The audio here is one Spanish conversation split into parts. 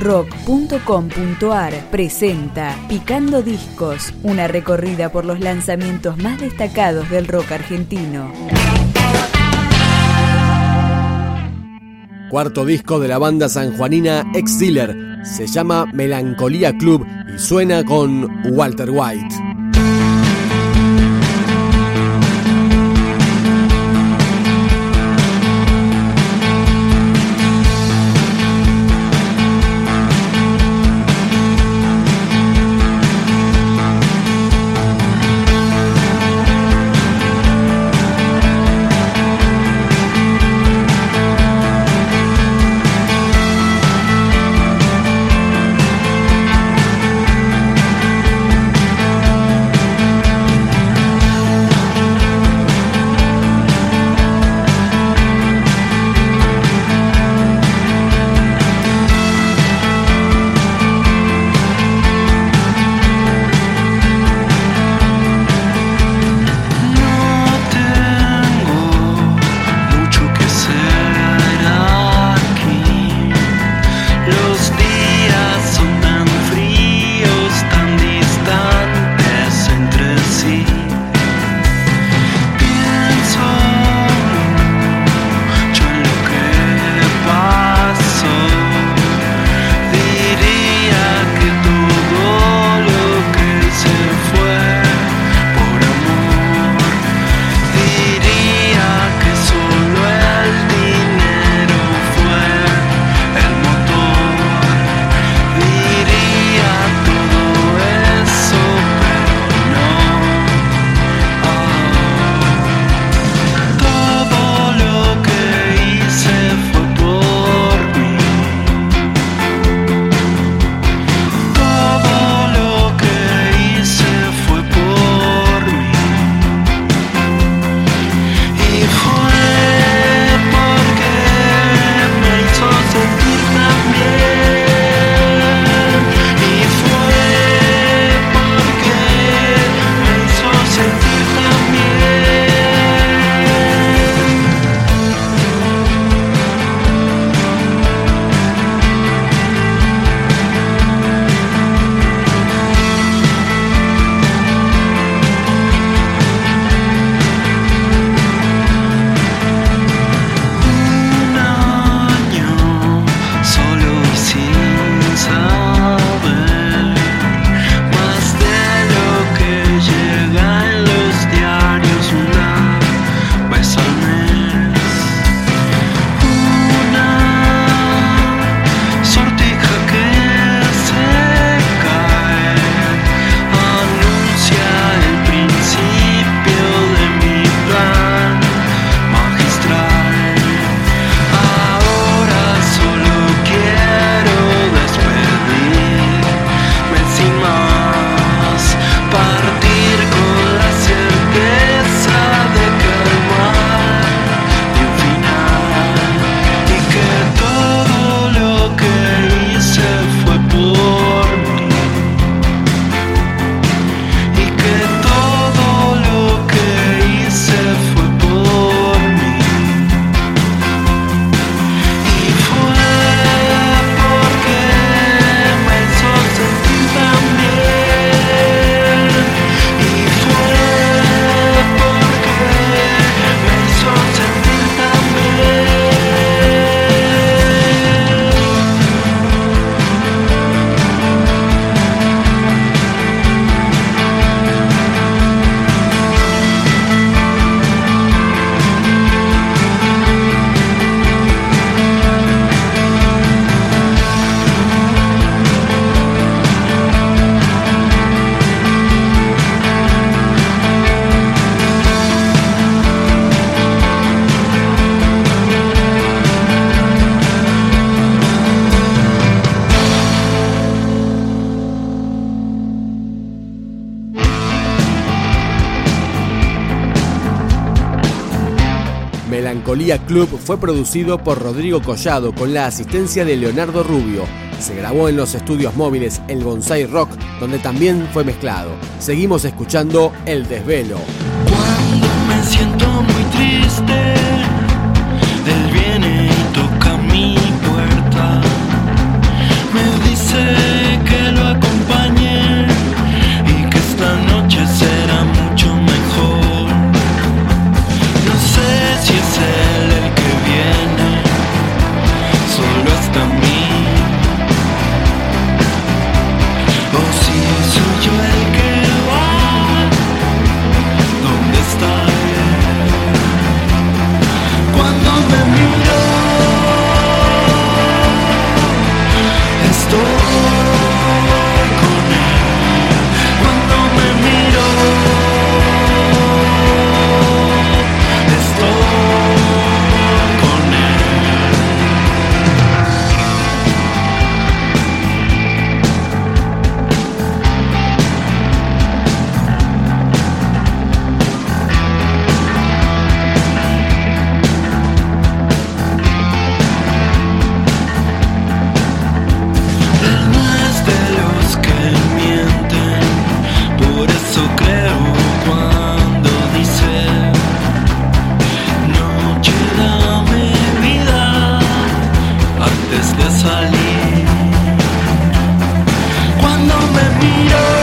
rock.com.ar presenta Picando Discos, una recorrida por los lanzamientos más destacados del rock argentino. Cuarto disco de la banda sanjuanina Ex Dealer se llama Melancolía Club y suena con Walter White. Club fue producido por Rodrigo Collado con la asistencia de Leonardo Rubio. Se grabó en los estudios móviles El Bonsai Rock, donde también fue mezclado. Seguimos escuchando El Desvelo. Cuando me siento muy triste, él viene y toca mi puerta. Me dice que lo acompañe y que esta noche será muy freedom.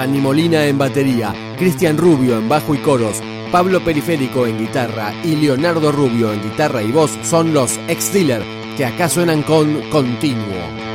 Cani Molina en batería, Cristian Rubio en bajo y coros, Pablo Periférico en guitarra y Leonardo Rubio en guitarra y voz son los ex-dealer que acá suenan con Continuo.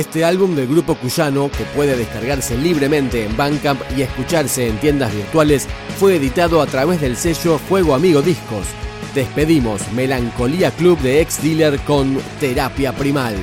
Este álbum del grupo cuyano, que puede descargarse libremente en Bandcamp y escucharse en tiendas virtuales, fue editado a través del sello Fuego Amigo Discos. Despedimos Melancolía Club de Ex Dealer con Terapia Primal.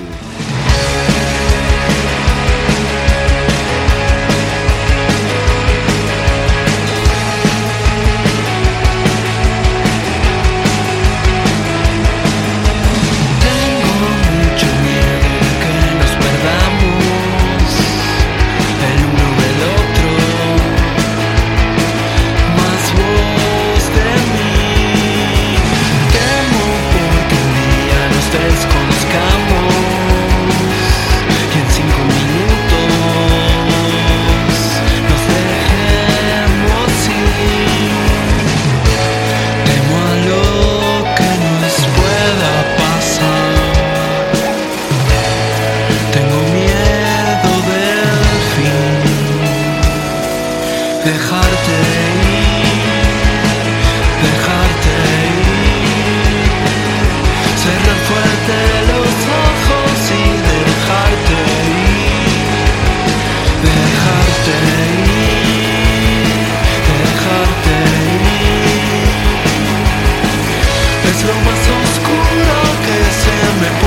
lo que se me